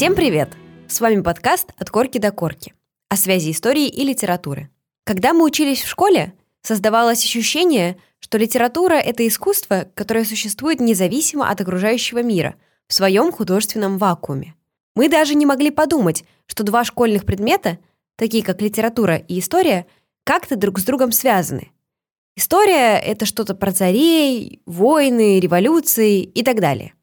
Всем привет! С вами подкаст «От корки до корки» о связи истории и литературы. Когда мы учились в школе, создавалось ощущение, что литература — это искусство, которое существует независимо от окружающего мира, в своем художественном вакууме. Мы даже не могли подумать, что два школьных предмета, такие как литература и история, как-то друг с другом связаны. История — это что-то про царей, войны, революции и так далее.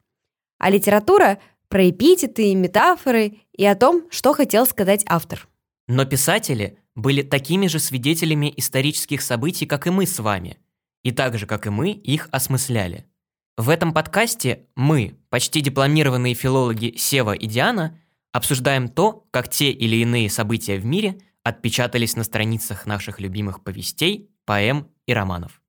А литература — про эпитеты, метафоры и о том, что хотел сказать автор. Но писатели были такими же свидетелями исторических событий, как и мы с вами, и так же, как и мы, их осмысляли. В этом подкасте мы, почти дипломированные филологи Сева и Диана, обсуждаем то, как те или иные события в мире отпечатались на страницах наших любимых повестей, поэм и романов.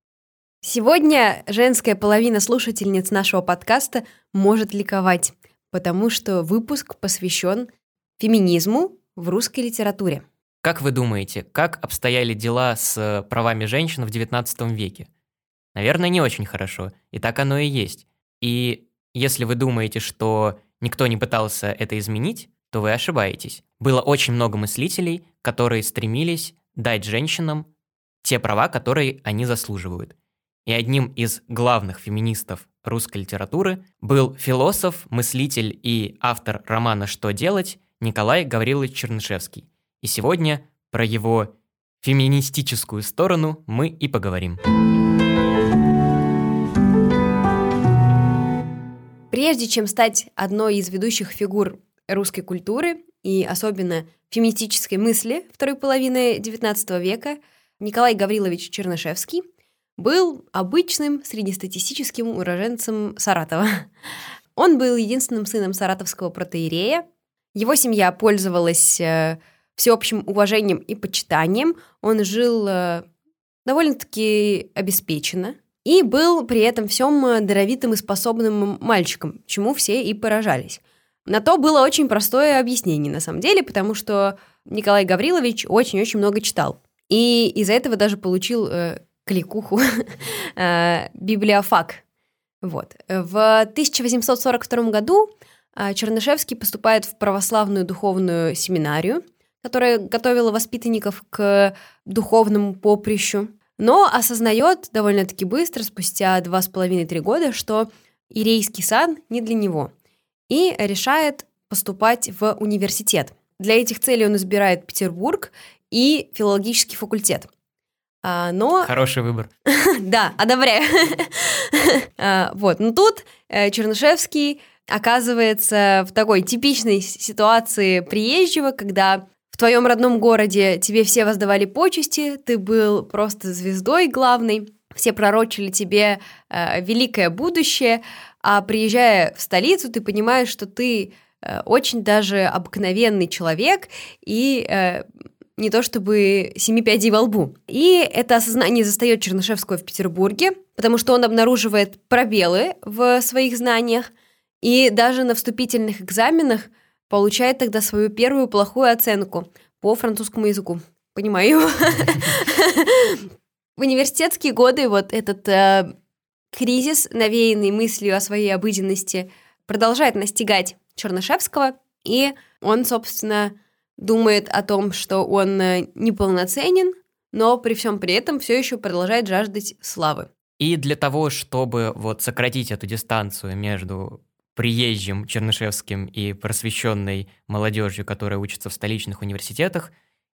Сегодня женская половина слушательниц нашего подкаста может ликовать потому что выпуск посвящен феминизму в русской литературе. Как вы думаете, как обстояли дела с правами женщин в XIX веке? Наверное, не очень хорошо, и так оно и есть. И если вы думаете, что никто не пытался это изменить, то вы ошибаетесь. Было очень много мыслителей, которые стремились дать женщинам те права, которые они заслуживают. И одним из главных феминистов русской литературы был философ, мыслитель и автор романа «Что делать» Николай Гаврилович Чернышевский. И сегодня про его феминистическую сторону мы и поговорим. Прежде чем стать одной из ведущих фигур русской культуры и особенно феминистической мысли второй половины XIX века, Николай Гаврилович Чернышевский – был обычным среднестатистическим уроженцем Саратова. Он был единственным сыном саратовского протеерея. Его семья пользовалась э, всеобщим уважением и почитанием. Он жил э, довольно-таки обеспеченно и был при этом всем даровитым и способным мальчиком, чему все и поражались. На то было очень простое объяснение, на самом деле, потому что Николай Гаврилович очень-очень много читал. И из-за этого даже получил э, кликуху, э, библиофак. Вот. В 1842 году э, Чернышевский поступает в православную духовную семинарию, которая готовила воспитанников к духовному поприщу, но осознает довольно-таки быстро, спустя два с половиной-три года, что ирейский сан не для него, и решает поступать в университет. Для этих целей он избирает Петербург и филологический факультет – а, но... Хороший выбор. да, одобряю. а, вот, но тут э, Чернышевский оказывается в такой типичной ситуации приезжего, когда в твоем родном городе тебе все воздавали почести, ты был просто звездой главной, все пророчили тебе э, великое будущее, а приезжая в столицу, ты понимаешь, что ты э, очень даже обыкновенный человек, и э, не то чтобы семи пядей во лбу. И это осознание застает Чернышевского в Петербурге, потому что он обнаруживает пробелы в своих знаниях, и даже на вступительных экзаменах получает тогда свою первую плохую оценку по французскому языку. Понимаю. В университетские годы вот этот э, кризис, навеянный мыслью о своей обыденности, продолжает настигать Чернышевского, и он, собственно, думает о том, что он э, неполноценен, но при всем при этом все еще продолжает жаждать славы. И для того, чтобы вот сократить эту дистанцию между приезжим Чернышевским и просвещенной молодежью, которая учится в столичных университетах,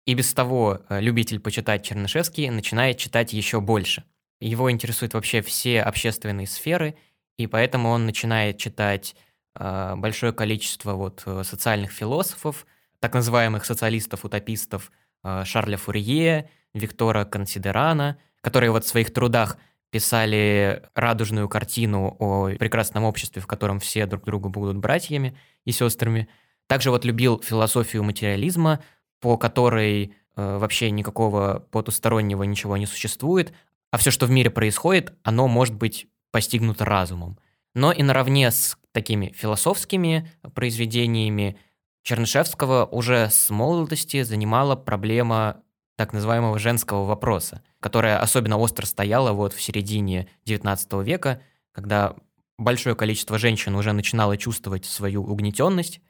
и без того э, любитель почитать Чернышевский начинает читать еще больше. Его интересуют вообще все общественные сферы, и поэтому он начинает читать э, большое количество вот э, социальных философов, так называемых социалистов-утопистов э, Шарля Фурье, Виктора Консидерана, которые вот в своих трудах писали радужную картину о прекрасном обществе, в котором все друг другу будут братьями и сестрами. Также вот любил философию материализма, по которой э, вообще никакого потустороннего ничего не существует, а все, что в мире происходит, оно может быть постигнуто разумом. Но и наравне с такими философскими произведениями Чернышевского уже с молодости занимала проблема так называемого женского вопроса, которая особенно остро стояла вот в середине XIX века, когда большое количество женщин уже начинало чувствовать свою угнетенность,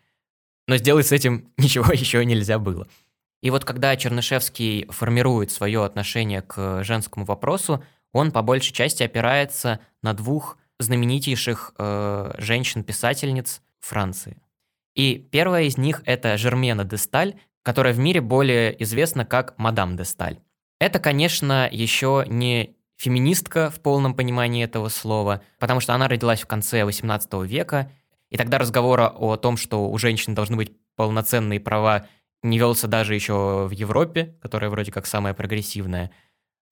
но сделать с этим ничего еще нельзя было. И вот когда Чернышевский формирует свое отношение к женскому вопросу, он по большей части опирается на двух знаменитейших э, женщин-писательниц Франции. И первая из них это Жермена де Сталь, которая в мире более известна как Мадам де Сталь. Это, конечно, еще не феминистка в полном понимании этого слова, потому что она родилась в конце XVIII века, и тогда разговора о том, что у женщин должны быть полноценные права, не велся даже еще в Европе, которая вроде как самая прогрессивная.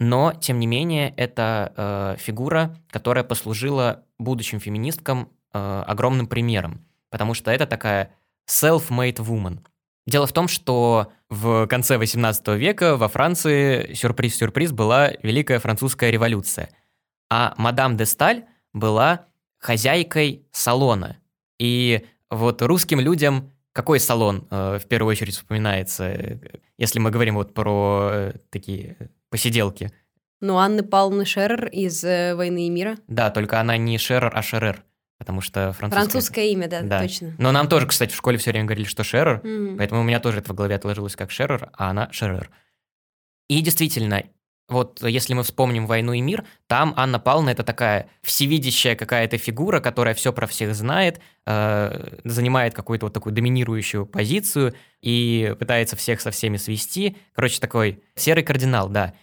Но, тем не менее, это э, фигура, которая послужила будущим феминисткам э, огромным примером, потому что это такая self-made woman. Дело в том, что в конце 18 века во Франции, сюрприз-сюрприз, была Великая Французская революция. А мадам де Сталь была хозяйкой салона. И вот русским людям какой салон э, в первую очередь вспоминается, э, если мы говорим вот про э, такие посиделки? Ну, Анны Павловны Шерер из э, «Войны и мира». Да, только она не Шерер, а Шерер. Потому что французское... Французское имя, да, да, точно. Но нам тоже, кстати, в школе все время говорили, что Шерер, mm-hmm. поэтому у меня тоже это в голове отложилось как Шерер, а она Шерер. И действительно, вот если мы вспомним «Войну и мир», там Анна Павловна – это такая всевидящая какая-то фигура, которая все про всех знает, э, занимает какую-то вот такую доминирующую позицию и пытается всех со всеми свести. Короче, такой серый кардинал, да.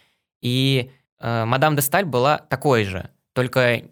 И э, мадам де Сталь была такой же, только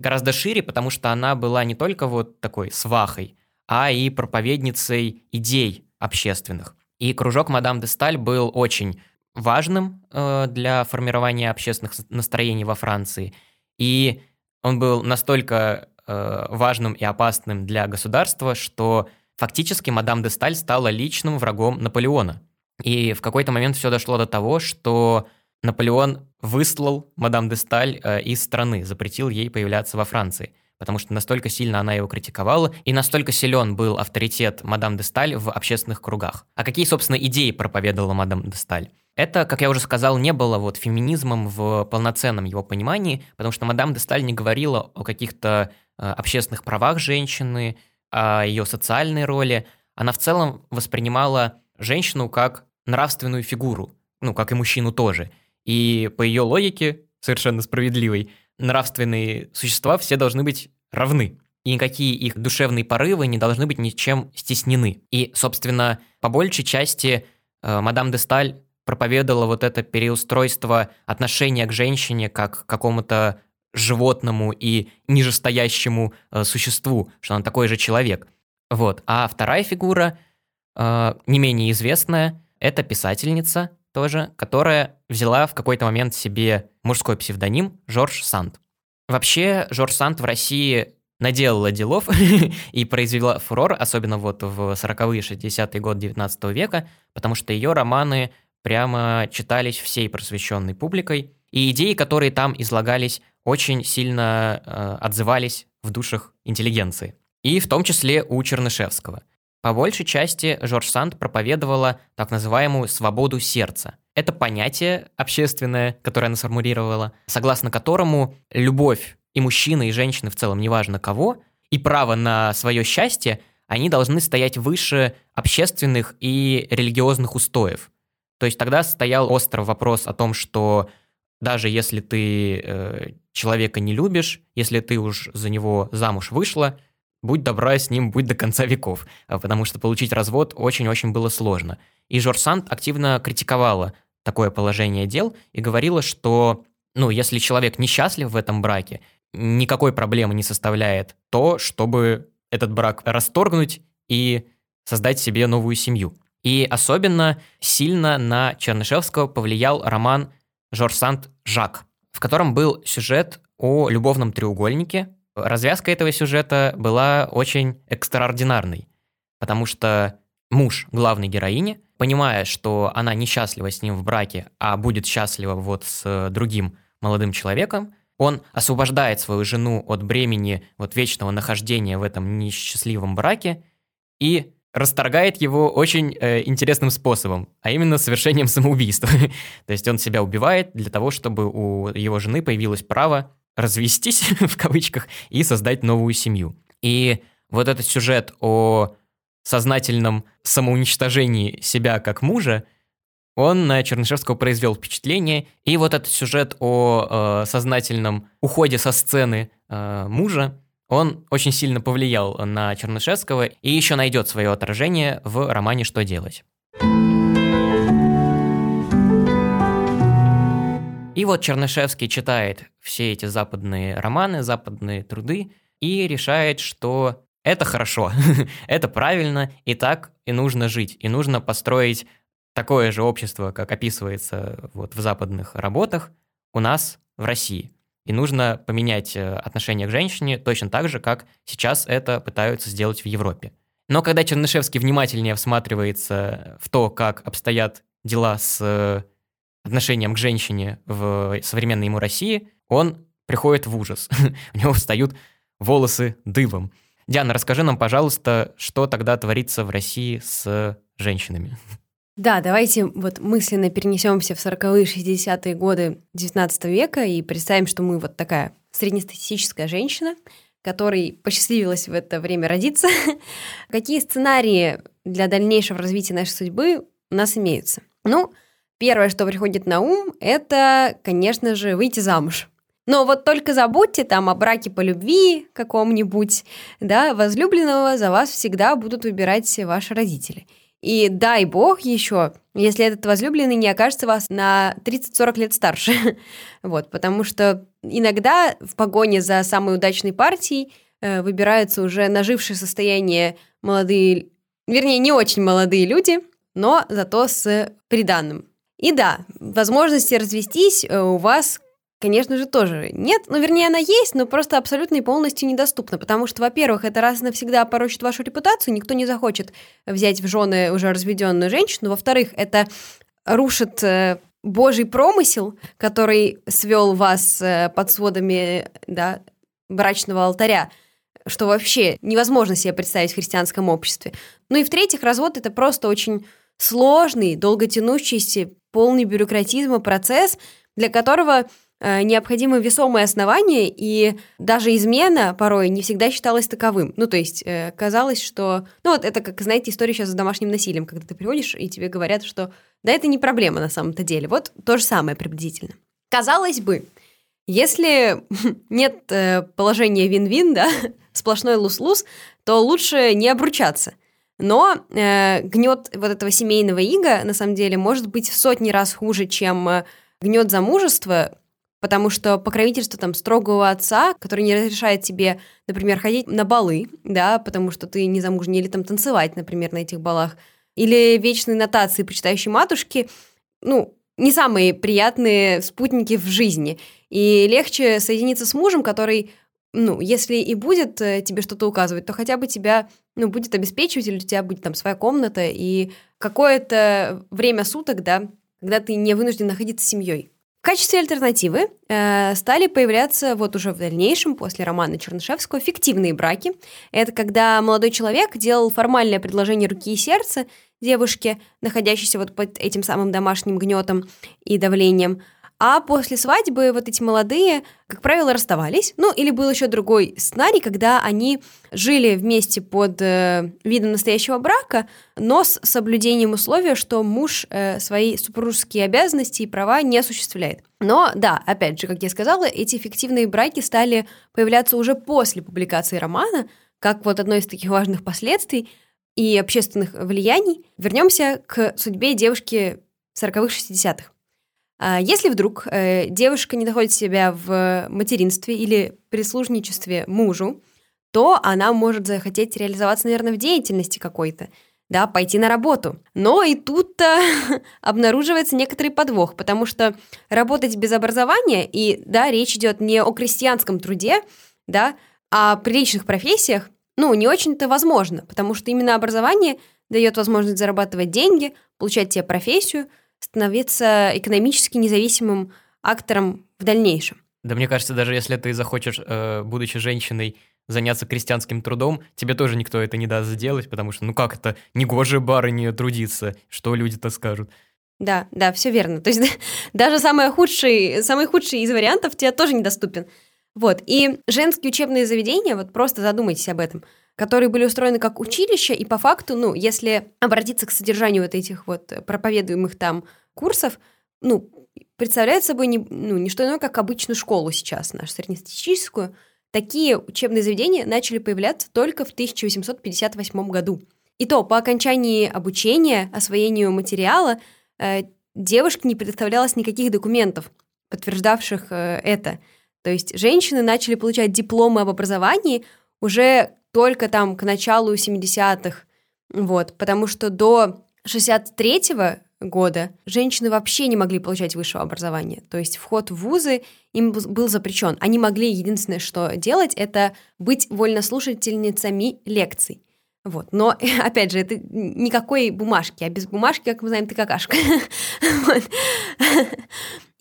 гораздо шире, потому что она была не только вот такой свахой, а и проповедницей идей общественных. И кружок мадам де Сталь был очень важным э, для формирования общественных настроений во Франции. И он был настолько э, важным и опасным для государства, что фактически мадам де Сталь стала личным врагом Наполеона. И в какой-то момент все дошло до того, что Наполеон выслал мадам де Сталь э, из страны, запретил ей появляться во Франции, потому что настолько сильно она его критиковала, и настолько силен был авторитет мадам де Сталь в общественных кругах. А какие, собственно, идеи проповедовала мадам де Сталь? Это, как я уже сказал, не было вот феминизмом в полноценном его понимании, потому что мадам де Сталь не говорила о каких-то э, общественных правах женщины, о ее социальной роли. Она в целом воспринимала женщину как нравственную фигуру, ну, как и мужчину тоже – и по ее логике, совершенно справедливой, нравственные существа все должны быть равны. И никакие их душевные порывы не должны быть ничем стеснены. И, собственно, по большей части э, мадам де Сталь проповедовала вот это переустройство отношения к женщине как к какому-то животному и нижестоящему э, существу, что она такой же человек. Вот. А вторая фигура, э, не менее известная, это писательница тоже, которая взяла в какой-то момент себе мужской псевдоним Жорж Санд. Вообще, Жорж Санд в России наделала делов и произвела фурор, особенно вот в 40-е, 60-е годы 19 века, потому что ее романы прямо читались всей просвещенной публикой, и идеи, которые там излагались, очень сильно э, отзывались в душах интеллигенции. И в том числе у Чернышевского. По большей части Жорж Санд проповедовала так называемую «свободу сердца». Это понятие общественное, которое она сформулировала, согласно которому любовь и мужчины, и женщины в целом, неважно кого, и право на свое счастье, они должны стоять выше общественных и религиозных устоев. То есть тогда стоял острый вопрос о том, что даже если ты э, человека не любишь, если ты уж за него замуж вышла, будь добра с ним, будь до конца веков, а, потому что получить развод очень-очень было сложно. И Жорж Санд активно критиковала такое положение дел и говорила, что, ну, если человек несчастлив в этом браке, никакой проблемы не составляет то, чтобы этот брак расторгнуть и создать себе новую семью. И особенно сильно на Чернышевского повлиял роман Жорж Санд «Жак», в котором был сюжет о любовном треугольнике, Развязка этого сюжета была очень экстраординарной, потому что муж главной героини, понимая, что она несчастлива с ним в браке, а будет счастлива вот с другим молодым человеком, он освобождает свою жену от бремени вот вечного нахождения в этом несчастливом браке и расторгает его очень э, интересным способом, а именно совершением самоубийства. То есть он себя убивает для того, чтобы у его жены появилось право развестись, в кавычках, и создать новую семью. И вот этот сюжет о сознательном самоуничтожении себя как мужа, он на Чернышевского произвел впечатление. И вот этот сюжет о э, сознательном уходе со сцены э, мужа, он очень сильно повлиял на Чернышевского и еще найдет свое отражение в романе «Что делать?». И вот Чернышевский читает все эти западные романы, западные труды и решает, что это хорошо, это правильно, и так и нужно жить, и нужно построить такое же общество, как описывается вот в западных работах, у нас в России. И нужно поменять э, отношение к женщине точно так же, как сейчас это пытаются сделать в Европе. Но когда Чернышевский внимательнее всматривается в то, как обстоят дела с э, отношением к женщине в современной ему России, он приходит в ужас. У него встают волосы дыбом. Диана, расскажи нам, пожалуйста, что тогда творится в России с женщинами. Да, давайте вот мысленно перенесемся в 40-е, 60-е годы 19 века и представим, что мы вот такая среднестатистическая женщина, которой посчастливилось в это время родиться. Какие сценарии для дальнейшего развития нашей судьбы у нас имеются? Ну, первое, что приходит на ум, это, конечно же, выйти замуж. Но вот только забудьте там о браке по любви каком-нибудь, да, возлюбленного за вас всегда будут выбирать ваши родители. И дай бог еще, если этот возлюбленный не окажется вас на 30-40 лет старше. вот, потому что иногда в погоне за самой удачной партией э, выбираются уже нажившие состояние молодые, вернее, не очень молодые люди, но зато с приданным. И да, возможности развестись э, у вас Конечно же, тоже нет. Ну, вернее, она есть, но просто абсолютно и полностью недоступна. Потому что, во-первых, это раз и навсегда порочит вашу репутацию, никто не захочет взять в жены уже разведенную женщину. Во-вторых, это рушит э, Божий промысел, который свел вас э, под сводами да, брачного алтаря, что вообще невозможно себе представить в христианском обществе. Ну и в-третьих, развод это просто очень сложный, долготянущийся, полный бюрократизма процесс, для которого Э, необходимы весомые основания, и даже измена порой не всегда считалась таковым. Ну, то есть э, казалось, что... Ну, вот это, как, знаете, история сейчас с домашним насилием, когда ты приходишь, и тебе говорят, что да, это не проблема на самом-то деле. Вот то же самое приблизительно. Казалось бы, если нет э, положения вин-вин, да, сплошной лус-лус, то лучше не обручаться. Но э, гнет вот этого семейного ига, на самом деле, может быть в сотни раз хуже, чем э, гнет замужества, Потому что покровительство там строгого отца, который не разрешает тебе, например, ходить на балы, да, потому что ты не замужняя, или там танцевать, например, на этих балах, или вечные нотации почитающей матушки, ну, не самые приятные спутники в жизни. И легче соединиться с мужем, который, ну, если и будет э, тебе что-то указывать, то хотя бы тебя, ну, будет обеспечивать, или у тебя будет там своя комната и какое-то время суток, да, когда ты не вынужден находиться с семьей. В качестве альтернативы э, стали появляться вот уже в дальнейшем, после романа Чернышевского, фиктивные браки. Это когда молодой человек делал формальное предложение руки и сердца девушке, находящейся вот под этим самым домашним гнетом и давлением – а после свадьбы вот эти молодые, как правило, расставались. Ну, или был еще другой сценарий, когда они жили вместе под э, видом настоящего брака, но с соблюдением условия, что муж э, свои супружеские обязанности и права не осуществляет. Но, да, опять же, как я сказала, эти фиктивные браки стали появляться уже после публикации романа, как вот одно из таких важных последствий и общественных влияний. Вернемся к судьбе девушки 40-х-60-х. А если вдруг э, девушка не находит себя в материнстве или прислужничестве мужу, то она может захотеть реализоваться, наверное, в деятельности какой-то, да, пойти на работу. Но и тут-то обнаруживается некоторый подвох, потому что работать без образования, и, да, речь идет не о крестьянском труде, да, а о приличных профессиях, ну, не очень-то возможно, потому что именно образование дает возможность зарабатывать деньги, получать себе профессию – становиться экономически независимым актором в дальнейшем. Да мне кажется, даже если ты захочешь, э, будучи женщиной, заняться крестьянским трудом, тебе тоже никто это не даст сделать, потому что, ну как это, негоже барыне трудиться, что люди-то скажут. Да, да, все верно. То есть даже самый худший, самый худший из вариантов тебе тоже недоступен. Вот, и женские учебные заведения, вот просто задумайтесь об этом, которые были устроены как училища, и по факту, ну, если обратиться к содержанию вот этих вот проповедуемых там курсов, ну, представляют собой не, ну, не что иное, как обычную школу сейчас, нашу среднестатистическую. Такие учебные заведения начали появляться только в 1858 году. И то, по окончании обучения, освоению материала, э, девушке не предоставлялось никаких документов, подтверждавших э, это. То есть женщины начали получать дипломы об образовании уже только там к началу 70-х, вот, потому что до 63-го года женщины вообще не могли получать высшего образования. То есть вход в вузы им был запрещен. Они могли единственное, что делать, это быть вольнослушательницами лекций. Вот. Но, опять же, это никакой бумажки, а без бумажки, как мы знаем, ты какашка.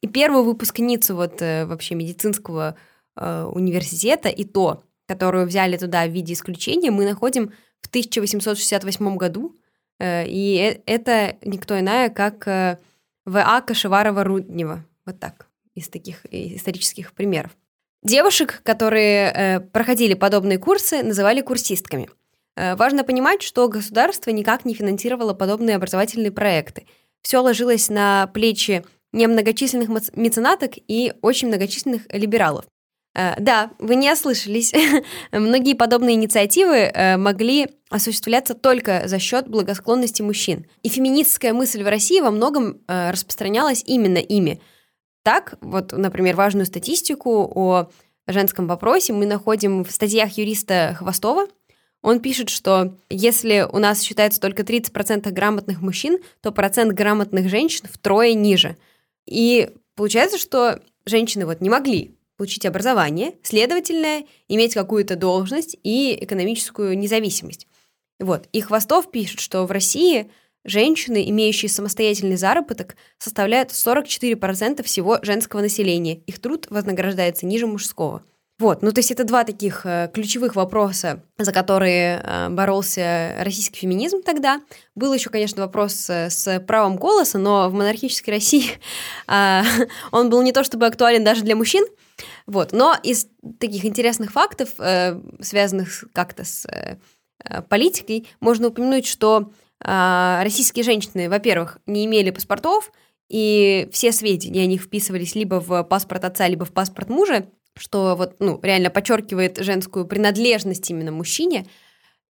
И первую выпускницу вот э, вообще медицинского э, университета, и то, которую взяли туда в виде исключения, мы находим в 1868 году, Э, и э, это никто иная, как э, В.А. Кашеварова-Руднева. Вот так, из таких исторических примеров. Девушек, которые проходили подобные курсы, называли курсистками. Важно понимать, что государство никак не финансировало подобные образовательные проекты. Все ложилось на плечи немногочисленных меценаток и очень многочисленных либералов. Э, да, вы не ослышались. Многие подобные инициативы э, могли осуществляться только за счет благосклонности мужчин. И феминистская мысль в России во многом э, распространялась именно ими. Так, вот, например, важную статистику о женском вопросе мы находим в статьях юриста Хвостова. Он пишет, что если у нас считается только 30% грамотных мужчин, то процент грамотных женщин втрое ниже. И получается, что женщины вот не могли получить образование, следовательно, иметь какую-то должность и экономическую независимость. Вот. И Хвостов пишет, что в России женщины, имеющие самостоятельный заработок, составляют 44% всего женского населения. Их труд вознаграждается ниже мужского. Вот, ну то есть это два таких э, ключевых вопроса, за которые э, боролся российский феминизм тогда. Был еще, конечно, вопрос э, с правом голоса, но в монархической России э, он был не то чтобы актуален даже для мужчин, вот. Но из таких интересных фактов, э, связанных как-то с э, э, политикой, можно упомянуть, что э, российские женщины, во-первых, не имели паспортов, и все сведения о них вписывались либо в паспорт отца, либо в паспорт мужа, что вот, ну, реально подчеркивает женскую принадлежность именно мужчине.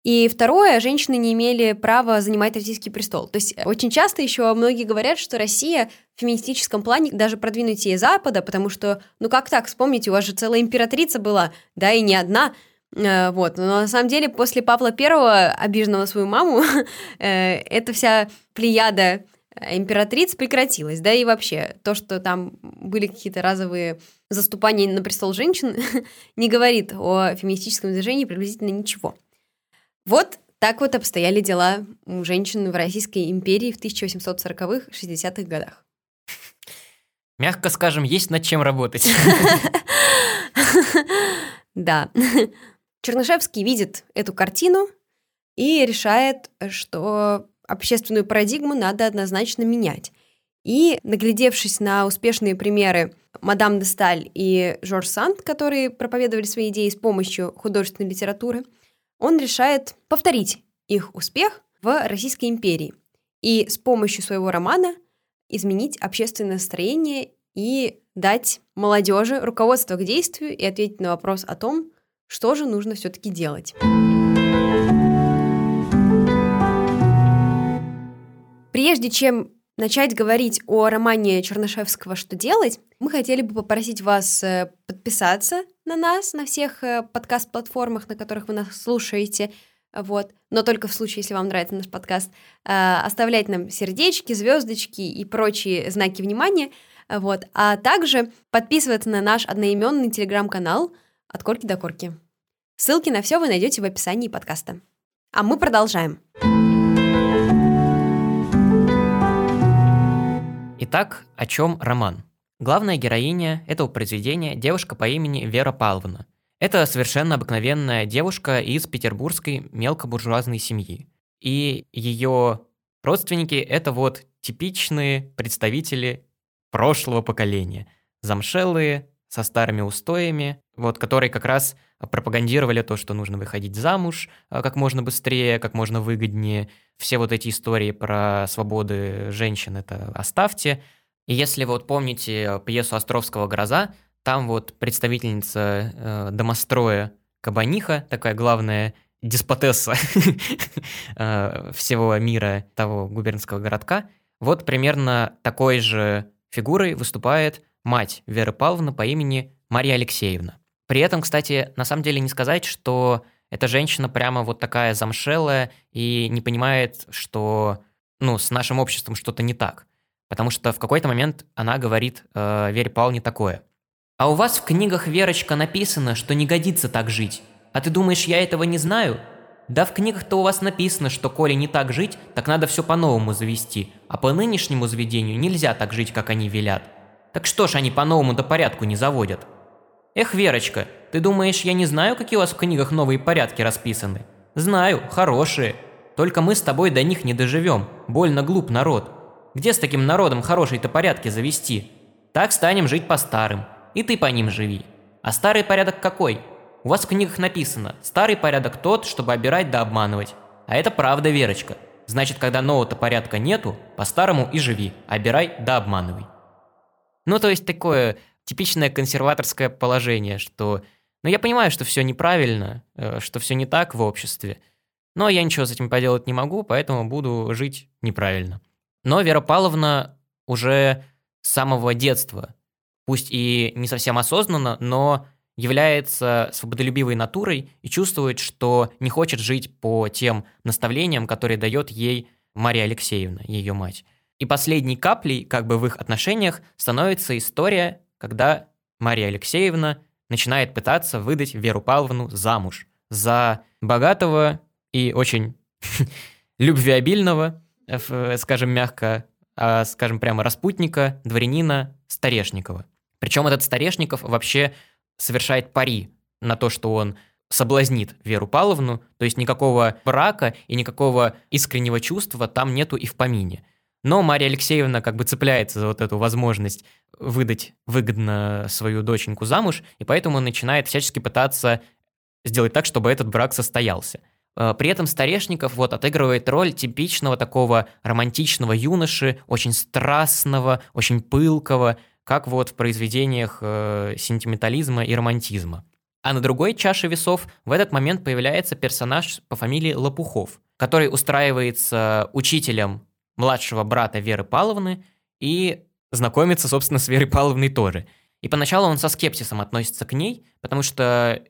И второе, женщины не имели права занимать российский престол. То есть очень часто еще многие говорят, что Россия в феминистическом плане даже продвинутее Запада, потому что, ну как так, вспомните, у вас же целая императрица была, да, и не одна, э, вот, но на самом деле после Павла Первого, обиженного свою маму, э, эта вся плеяда императриц прекратилась, да, и вообще то, что там были какие-то разовые заступания на престол женщин, не говорит о феминистическом движении приблизительно ничего. Вот так вот обстояли дела у женщин в Российской империи в 1840-х, 60-х годах. Мягко скажем, есть над чем работать. Да. Чернышевский видит эту картину и решает, что общественную парадигму надо однозначно менять. И, наглядевшись на успешные примеры мадам де Сталь и Жорж Санд, которые проповедовали свои идеи с помощью художественной литературы, он решает повторить их успех в Российской империи и с помощью своего романа изменить общественное настроение и дать молодежи руководство к действию и ответить на вопрос о том, что же нужно все-таки делать. Прежде чем начать говорить о романе Чернышевского «Что делать», мы хотели бы попросить вас э, подписаться на нас на всех э, подкаст-платформах, на которых вы нас слушаете, вот, но только в случае, если вам нравится наш подкаст, э, оставлять нам сердечки, звездочки и прочие знаки внимания, вот, а также подписываться на наш одноименный телеграм-канал «От корки до корки». Ссылки на все вы найдете в описании подкаста. А мы продолжаем. Итак, о чем роман? Главная героиня этого произведения – девушка по имени Вера Павловна. Это совершенно обыкновенная девушка из петербургской мелкобуржуазной семьи. И ее родственники – это вот типичные представители прошлого поколения. Замшелые, со старыми устоями, вот, которые как раз пропагандировали то, что нужно выходить замуж а, как можно быстрее, как можно выгоднее. Все вот эти истории про свободы женщин это оставьте. И если вы вот помните пьесу Островского «Гроза», там вот представительница э, домостроя Кабаниха, такая главная деспотесса э, всего мира того губернского городка, вот примерно такой же фигурой выступает мать Веры Павловны по имени Мария Алексеевна. При этом, кстати, на самом деле не сказать, что эта женщина прямо вот такая замшелая и не понимает, что ну, с нашим обществом что-то не так. Потому что в какой-то момент она говорит э, Вере Павловне такое. «А у вас в книгах, Верочка, написано, что не годится так жить. А ты думаешь, я этого не знаю? Да в книгах-то у вас написано, что коли не так жить, так надо все по-новому завести, а по нынешнему заведению нельзя так жить, как они велят. Так что ж они по-новому до порядку не заводят?» «Эх, Верочка, ты думаешь, я не знаю, какие у вас в книгах новые порядки расписаны? Знаю, хорошие. Только мы с тобой до них не доживем. Больно глуп народ. Где с таким народом хорошие-то порядки завести? Так станем жить по старым. И ты по ним живи. А старый порядок какой? У вас в книгах написано, старый порядок тот, чтобы обирать да обманывать. А это правда, Верочка. Значит, когда нового-то порядка нету, по-старому и живи, обирай да обманывай. Ну, то есть такое типичное консерваторское положение, что, ну, я понимаю, что все неправильно, э, что все не так в обществе, но я ничего с этим поделать не могу, поэтому буду жить неправильно. Но Вера Павловна уже с самого детства, пусть и не совсем осознанно, но является свободолюбивой натурой и чувствует, что не хочет жить по тем наставлениям, которые дает ей Мария Алексеевна, ее мать. И последней каплей как бы в их отношениях становится история когда Мария Алексеевна начинает пытаться выдать Веру Павловну замуж за богатого и очень любвеобильного, скажем мягко, а, скажем прямо распутника, дворянина Старешникова. Причем этот Старешников вообще совершает пари на то, что он соблазнит Веру Павловну, то есть никакого брака и никакого искреннего чувства там нету и в помине. Но Мария Алексеевна как бы цепляется за вот эту возможность выдать выгодно свою доченьку замуж, и поэтому начинает всячески пытаться сделать так, чтобы этот брак состоялся. Э, при этом Старешников вот отыгрывает роль типичного такого романтичного юноши, очень страстного, очень пылкого, как вот в произведениях э, сентиментализма и романтизма. А на другой чаше весов в этот момент появляется персонаж по фамилии Лопухов, который устраивается учителем младшего брата Веры Павловны и знакомится, собственно, с Верой Павловной тоже. И поначалу он со скепсисом относится к ней, потому что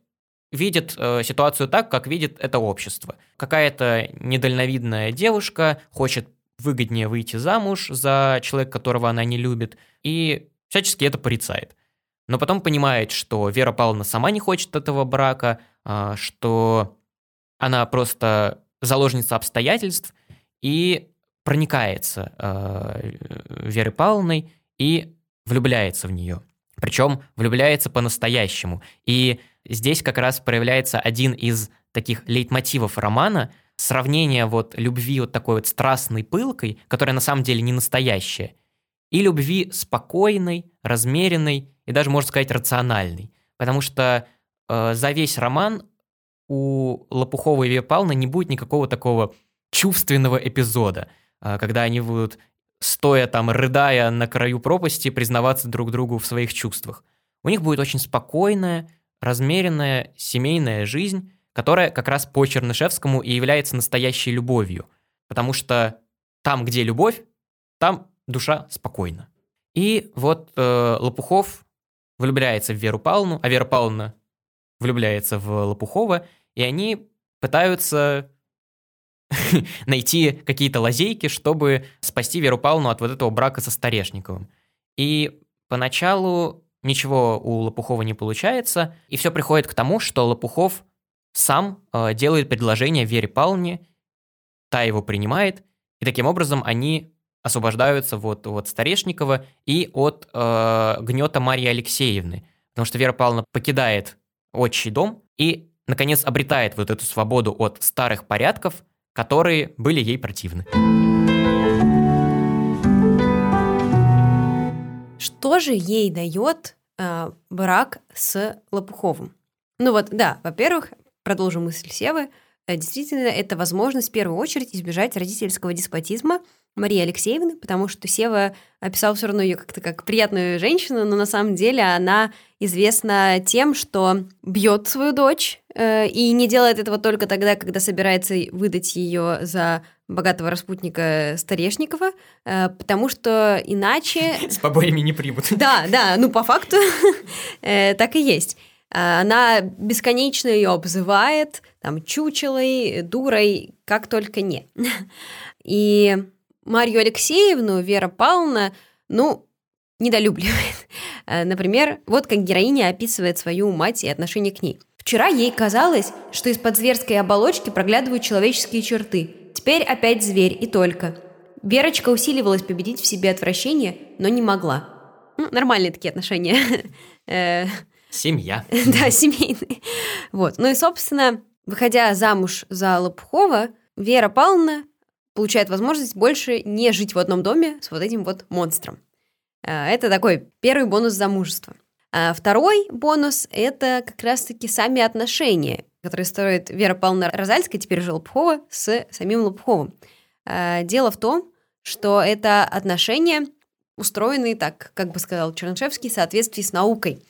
видит э, ситуацию так, как видит это общество. Какая-то недальновидная девушка хочет выгоднее выйти замуж за человека, которого она не любит, и всячески это порицает. Но потом понимает, что Вера Павловна сама не хочет этого брака, э, что она просто заложница обстоятельств, и проникается э, Верой Павловной и влюбляется в нее. Причем влюбляется по-настоящему. И здесь как раз проявляется один из таких лейтмотивов романа, сравнение вот любви вот такой вот страстной пылкой, которая на самом деле не настоящая, и любви спокойной, размеренной и даже, можно сказать, рациональной. Потому что э, за весь роман у Лопухова и Вепална не будет никакого такого чувственного эпизода – а, когда они будут, стоя там, рыдая на краю пропасти, признаваться друг другу в своих чувствах. У них будет очень спокойная, размеренная семейная жизнь, которая как раз по Чернышевскому и является настоящей любовью. Потому что там, где любовь, там душа спокойна. И вот э, Лопухов влюбляется в Веру Павловну, а Вера Павловна влюбляется в Лопухова, и они пытаются найти какие-то лазейки, чтобы спасти Веру Павловну от вот этого брака со Старешниковым. И поначалу ничего у Лопухова не получается, и все приходит к тому, что Лопухов сам э, делает предложение Вере Павловне, та его принимает, и таким образом они освобождаются вот от Старешникова и от э, гнета Марии Алексеевны, потому что Вера Павловна покидает отчий дом и, наконец, обретает вот эту свободу от старых порядков – которые были ей противны. Что же ей дает э, брак с Лопуховым. Ну вот, да, во-первых, продолжу мысль Севы, действительно, это возможность в первую очередь избежать родительского деспотизма Марии Алексеевны, потому что Сева описал все равно ее как-то как приятную женщину, но на самом деле она известна тем, что бьет свою дочь э, и не делает этого только тогда, когда собирается выдать ее за богатого распутника Старешникова, э, потому что иначе... С побоями не примут. Да, да, ну по факту э, так и есть. А, она бесконечно ее обзывает, там, чучелой, дурой, как только не. И Марью Алексеевну Вера Павловна, ну, недолюбливает. Э, например, вот как героиня описывает свою мать и отношение к ней. Вчера ей казалось, что из-под зверской оболочки проглядывают человеческие черты. Теперь опять зверь и только. Верочка усиливалась победить в себе отвращение, но не могла. Ну, нормальные такие отношения. Семья. Да, семейные. Вот. Ну и, собственно, выходя замуж за Лопухова, Вера Павловна получает возможность больше не жить в одном доме с вот этим вот монстром. А, это такой первый бонус замужества. А второй бонус – это как раз-таки сами отношения, которые строит Вера Павловна Розальская, теперь уже Лопухова, с самим Лопуховым. А, дело в том, что это отношения устроены так, как бы сказал Чернышевский, в соответствии с наукой.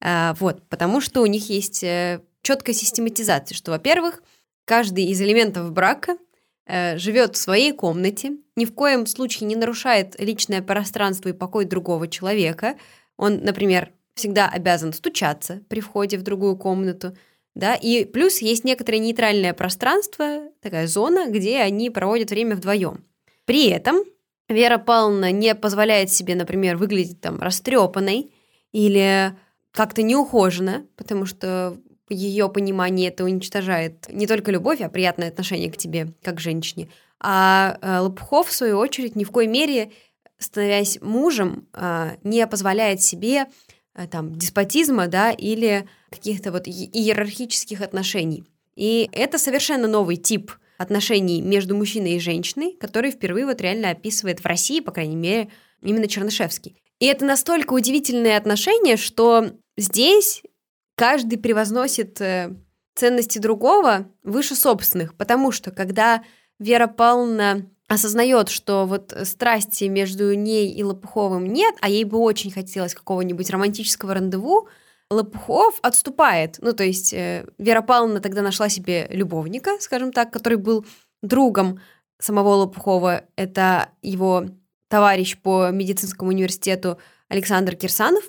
А, вот, потому что у них есть э, четкая систематизация, что, во-первых, каждый из элементов брака э, живет в своей комнате, ни в коем случае не нарушает личное пространство и покой другого человека. Он, например, всегда обязан стучаться при входе в другую комнату, да, и плюс есть некоторое нейтральное пространство, такая зона, где они проводят время вдвоем. При этом Вера Павловна не позволяет себе, например, выглядеть там растрепанной или как-то неухоженно, потому что ее понимании это уничтожает не только любовь, а приятное отношение к тебе, как к женщине. А э, Лопухов, в свою очередь, ни в коей мере, становясь мужем, э, не позволяет себе э, там, деспотизма да, или каких-то вот иерархических отношений. И это совершенно новый тип отношений между мужчиной и женщиной, который впервые вот реально описывает в России, по крайней мере, именно Чернышевский. И это настолько удивительное отношение, что Здесь каждый превозносит э, ценности другого выше собственных, потому что когда Вера Павловна осознает, что вот страсти между ней и Лопуховым нет, а ей бы очень хотелось какого-нибудь романтического рандеву, Лопухов отступает. Ну, то есть э, Вера Павловна тогда нашла себе любовника, скажем так, который был другом самого Лопухова. Это его товарищ по медицинскому университету Александр Кирсанов.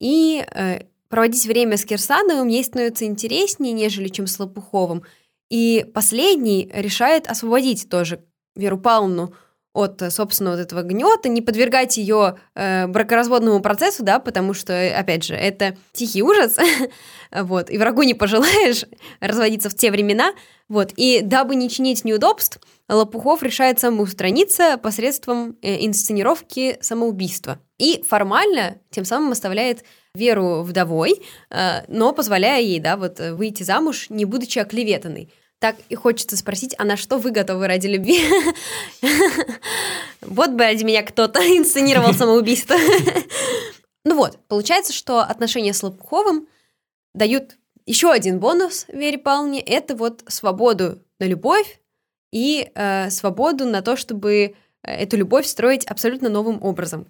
И э, проводить время с Кирсановым ей становится интереснее, нежели чем с Лопуховым. И последний решает освободить тоже Веру Павловну от, собственно, вот этого гнета, не подвергать ее э, бракоразводному процессу, да, потому что, опять же, это тихий ужас, вот, и врагу не пожелаешь разводиться в те времена, вот, и дабы не чинить неудобств, Лопухов решает самоустраниться посредством э, инсценировки самоубийства. И формально тем самым оставляет Веру вдовой, э, но позволяя ей, да, вот выйти замуж, не будучи оклеветанной. Так и хочется спросить, а на что вы готовы ради любви? Вот бы ради меня кто-то инсценировал самоубийство. Ну вот, получается, что отношения с Лопуховым дают еще один бонус Вере Павловне – это вот свободу на любовь и э, свободу на то, чтобы э, эту любовь строить абсолютно новым образом.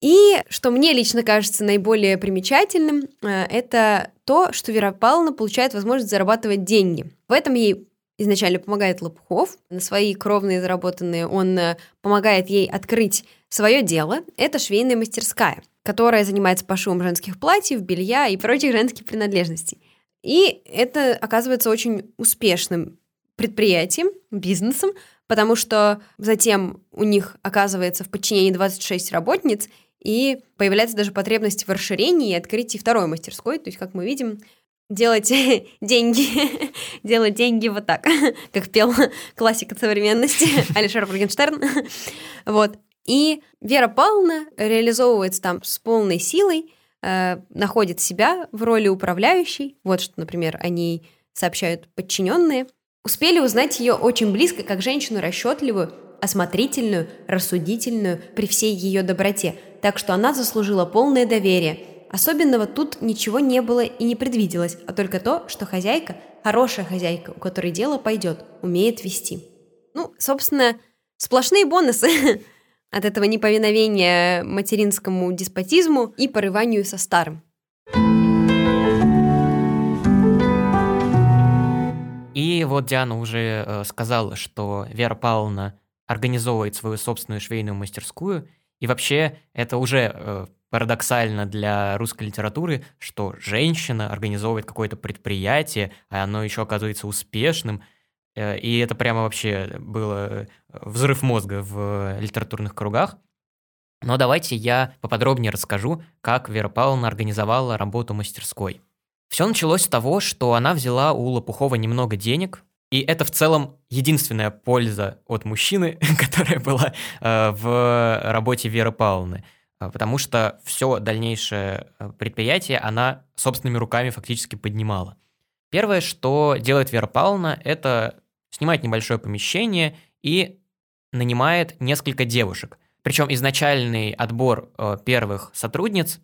И что мне лично кажется наиболее примечательным, э, это то, что Вера Павловна получает возможность зарабатывать деньги. В этом ей изначально помогает Лопухов. На свои кровные заработанные он э, помогает ей открыть свое дело. Это швейная мастерская, которая занимается пошивом женских платьев, белья и прочих женских принадлежностей. И это оказывается очень успешным предприятием, бизнесом, потому что затем у них оказывается в подчинении 26 работниц, и появляется даже потребность в расширении и открытии второй мастерской. То есть, как мы видим, делать деньги, делать деньги вот так, как пел классика современности Алишер Моргенштерн. вот. И Вера Павловна реализовывается там с полной силой, э, находит себя в роли управляющей. Вот что, например, о ней сообщают подчиненные. Успели узнать ее очень близко, как женщину расчетливую, осмотрительную, рассудительную при всей ее доброте, так что она заслужила полное доверие Особенного тут ничего не было и не предвиделось, а только то, что хозяйка, хорошая хозяйка, у которой дело пойдет, умеет вести. Ну, собственно, сплошные бонусы от этого неповиновения материнскому деспотизму и порыванию со старым. И вот Диана уже э, сказала, что Вера Павловна организовывает свою собственную швейную мастерскую, и вообще это уже э, парадоксально для русской литературы, что женщина организовывает какое-то предприятие, а оно еще оказывается успешным. Э, и это прямо вообще было взрыв мозга в литературных кругах. Но давайте я поподробнее расскажу, как Вера Павловна организовала работу мастерской. Все началось с того, что она взяла у Лопухова немного денег, и это в целом единственная польза от мужчины, которая была э, в работе Веры Павловны – а, потому что все дальнейшее э, предприятие она собственными руками фактически поднимала. Первое, что делает Вера Павловна, это снимает небольшое помещение и нанимает несколько девушек. Причем изначальный отбор э, первых сотрудниц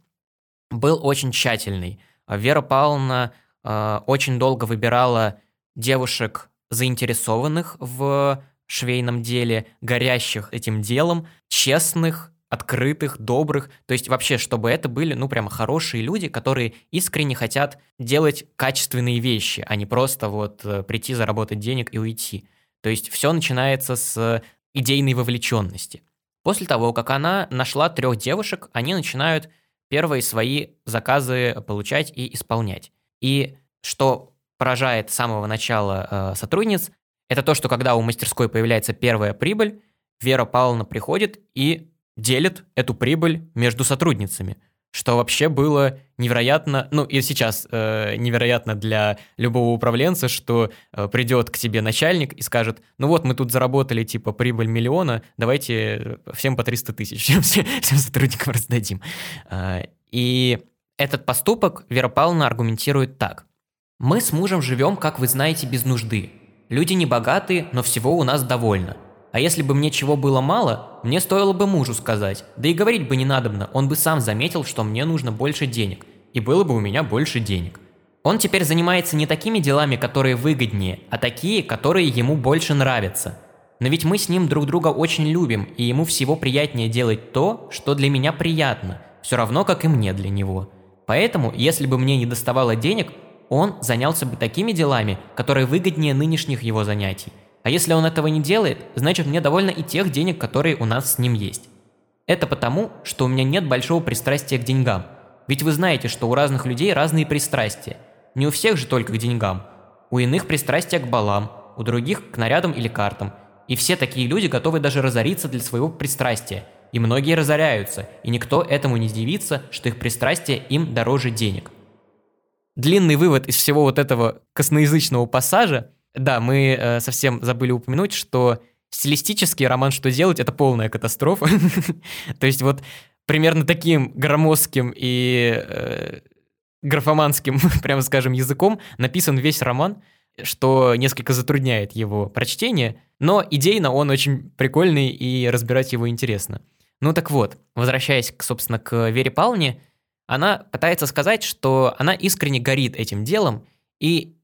был очень тщательный. Вера Павловна э, очень долго выбирала девушек, заинтересованных в швейном деле, горящих этим делом, честных, открытых, добрых, то есть вообще, чтобы это были, ну, прямо хорошие люди, которые искренне хотят делать качественные вещи, а не просто вот э, прийти, заработать денег и уйти. То есть все начинается с идейной вовлеченности. После того, как она нашла трех девушек, они начинают первые свои заказы получать и исполнять. И что поражает с самого начала э, сотрудниц, это то, что когда у мастерской появляется первая прибыль, Вера Павловна приходит и делит эту прибыль между сотрудницами, что вообще было невероятно, ну и сейчас э, невероятно для любого управленца, что э, придет к тебе начальник и скажет, ну вот мы тут заработали типа прибыль миллиона, давайте всем по 300 тысяч, всем, всем, всем сотрудникам раздадим. Э, и этот поступок Вера Павловна аргументирует так. Мы с мужем живем, как вы знаете, без нужды. Люди не богатые, но всего у нас довольно. А если бы мне чего было мало, мне стоило бы мужу сказать. Да и говорить бы не надобно, он бы сам заметил, что мне нужно больше денег. И было бы у меня больше денег. Он теперь занимается не такими делами, которые выгоднее, а такие, которые ему больше нравятся. Но ведь мы с ним друг друга очень любим, и ему всего приятнее делать то, что для меня приятно, все равно, как и мне для него. Поэтому, если бы мне не доставало денег, он занялся бы такими делами, которые выгоднее нынешних его занятий. А если он этого не делает, значит мне довольно и тех денег, которые у нас с ним есть. Это потому, что у меня нет большого пристрастия к деньгам. Ведь вы знаете, что у разных людей разные пристрастия. Не у всех же только к деньгам. У иных пристрастия к балам, у других к нарядам или картам. И все такие люди готовы даже разориться для своего пристрастия. И многие разоряются, и никто этому не дивится, что их пристрастие им дороже денег. Длинный вывод из всего вот этого косноязычного пассажа да, мы э, совсем забыли упомянуть, что стилистически роман «Что делать» — это полная катастрофа. То есть вот примерно таким громоздким и э, графоманским, прямо скажем, языком написан весь роман, что несколько затрудняет его прочтение, но идейно он очень прикольный и разбирать его интересно. Ну так вот, возвращаясь, собственно, к Вере Павловне, она пытается сказать, что она искренне горит этим делом, и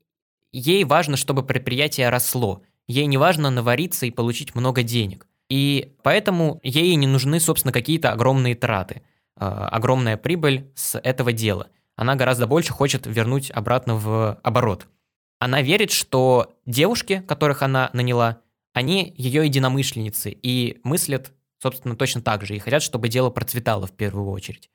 ей важно, чтобы предприятие росло. Ей не важно навариться и получить много денег. И поэтому ей не нужны, собственно, какие-то огромные траты, э, огромная прибыль с этого дела. Она гораздо больше хочет вернуть обратно в оборот. Она верит, что девушки, которых она наняла, они ее единомышленницы и мыслят, собственно, точно так же, и хотят, чтобы дело процветало в первую очередь.